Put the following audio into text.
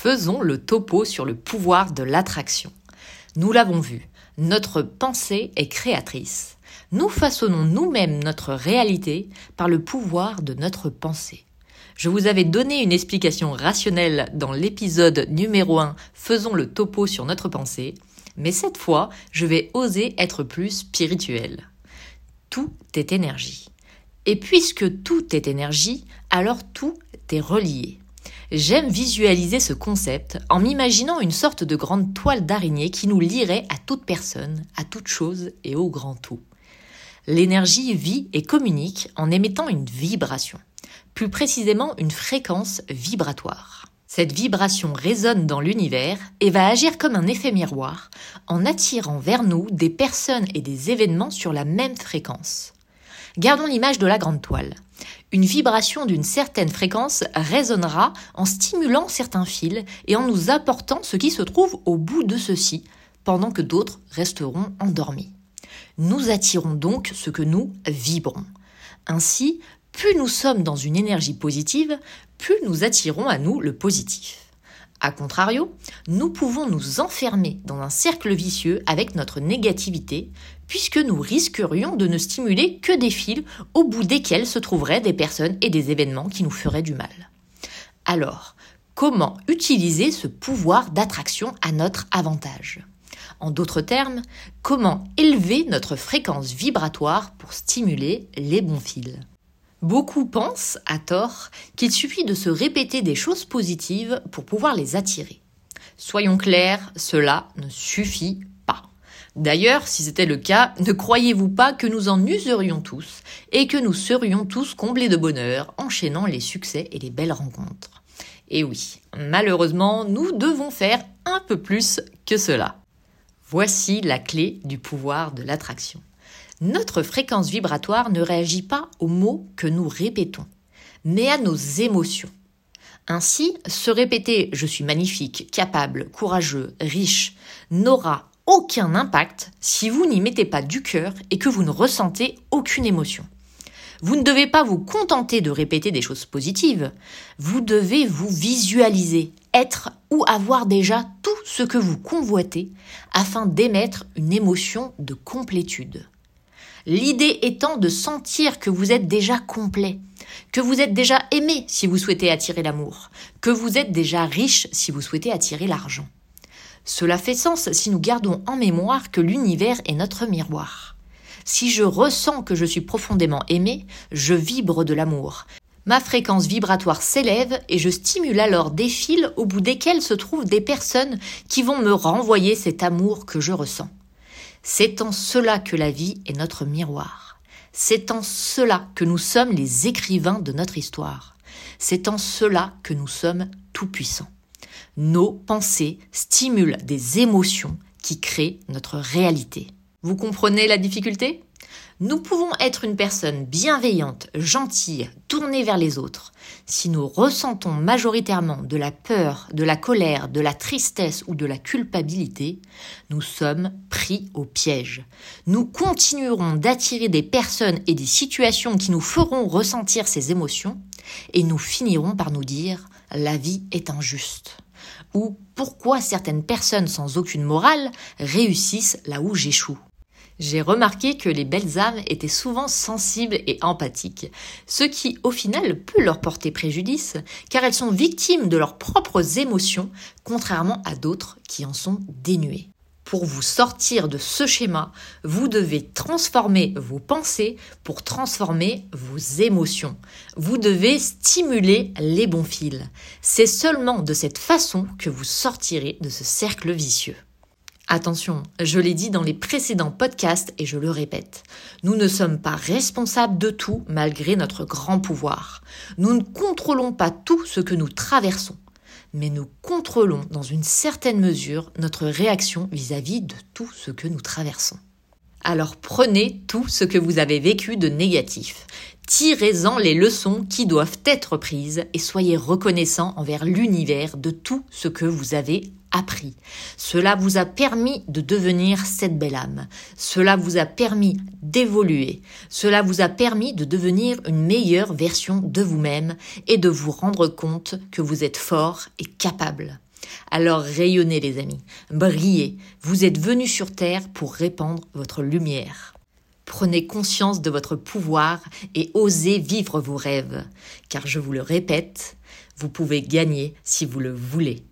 Faisons le topo sur le pouvoir de l'attraction. Nous l'avons vu, notre pensée est créatrice. Nous façonnons nous-mêmes notre réalité par le pouvoir de notre pensée. Je vous avais donné une explication rationnelle dans l'épisode numéro 1 Faisons le topo sur notre pensée, mais cette fois, je vais oser être plus spirituel. Tout est énergie. Et puisque tout est énergie, alors tout est relié. J'aime visualiser ce concept en m'imaginant une sorte de grande toile d'araignée qui nous lierait à toute personne, à toute chose et au grand tout. L'énergie vit et communique en émettant une vibration, plus précisément une fréquence vibratoire. Cette vibration résonne dans l'univers et va agir comme un effet miroir en attirant vers nous des personnes et des événements sur la même fréquence. Gardons l'image de la grande toile. Une vibration d'une certaine fréquence résonnera en stimulant certains fils et en nous apportant ce qui se trouve au bout de ceux-ci, pendant que d'autres resteront endormis. Nous attirons donc ce que nous vibrons. Ainsi, plus nous sommes dans une énergie positive, plus nous attirons à nous le positif. A contrario, nous pouvons nous enfermer dans un cercle vicieux avec notre négativité, puisque nous risquerions de ne stimuler que des fils au bout desquels se trouveraient des personnes et des événements qui nous feraient du mal. Alors, comment utiliser ce pouvoir d'attraction à notre avantage? En d'autres termes, comment élever notre fréquence vibratoire pour stimuler les bons fils? Beaucoup pensent, à tort, qu'il suffit de se répéter des choses positives pour pouvoir les attirer. Soyons clairs, cela ne suffit pas. D'ailleurs, si c'était le cas, ne croyez-vous pas que nous en userions tous et que nous serions tous comblés de bonheur, enchaînant les succès et les belles rencontres? Et oui, malheureusement, nous devons faire un peu plus que cela. Voici la clé du pouvoir de l'attraction. Notre fréquence vibratoire ne réagit pas aux mots que nous répétons, mais à nos émotions. Ainsi, se répéter je suis magnifique, capable, courageux, riche n'aura aucun impact si vous n'y mettez pas du cœur et que vous ne ressentez aucune émotion. Vous ne devez pas vous contenter de répéter des choses positives, vous devez vous visualiser, être ou avoir déjà tout ce que vous convoitez afin d'émettre une émotion de complétude. L'idée étant de sentir que vous êtes déjà complet, que vous êtes déjà aimé si vous souhaitez attirer l'amour, que vous êtes déjà riche si vous souhaitez attirer l'argent. Cela fait sens si nous gardons en mémoire que l'univers est notre miroir. Si je ressens que je suis profondément aimé, je vibre de l'amour. Ma fréquence vibratoire s'élève et je stimule alors des fils au bout desquels se trouvent des personnes qui vont me renvoyer cet amour que je ressens. C'est en cela que la vie est notre miroir. C'est en cela que nous sommes les écrivains de notre histoire. C'est en cela que nous sommes tout-puissants. Nos pensées stimulent des émotions qui créent notre réalité. Vous comprenez la difficulté? Nous pouvons être une personne bienveillante, gentille, tournée vers les autres. Si nous ressentons majoritairement de la peur, de la colère, de la tristesse ou de la culpabilité, nous sommes pris au piège. Nous continuerons d'attirer des personnes et des situations qui nous feront ressentir ces émotions et nous finirons par nous dire la vie est injuste ou pourquoi certaines personnes sans aucune morale réussissent là où j'échoue j'ai remarqué que les belles âmes étaient souvent sensibles et empathiques, ce qui au final peut leur porter préjudice, car elles sont victimes de leurs propres émotions, contrairement à d'autres qui en sont dénuées. Pour vous sortir de ce schéma, vous devez transformer vos pensées pour transformer vos émotions. Vous devez stimuler les bons fils. C'est seulement de cette façon que vous sortirez de ce cercle vicieux. Attention, je l'ai dit dans les précédents podcasts et je le répète, nous ne sommes pas responsables de tout malgré notre grand pouvoir. Nous ne contrôlons pas tout ce que nous traversons, mais nous contrôlons dans une certaine mesure notre réaction vis-à-vis de tout ce que nous traversons. Alors prenez tout ce que vous avez vécu de négatif, tirez-en les leçons qui doivent être prises et soyez reconnaissant envers l'univers de tout ce que vous avez appris. Cela vous a permis de devenir cette belle âme. Cela vous a permis d'évoluer. Cela vous a permis de devenir une meilleure version de vous-même et de vous rendre compte que vous êtes fort et capable. Alors rayonnez les amis, brillez, vous êtes venus sur Terre pour répandre votre lumière. Prenez conscience de votre pouvoir et osez vivre vos rêves, car je vous le répète, vous pouvez gagner si vous le voulez.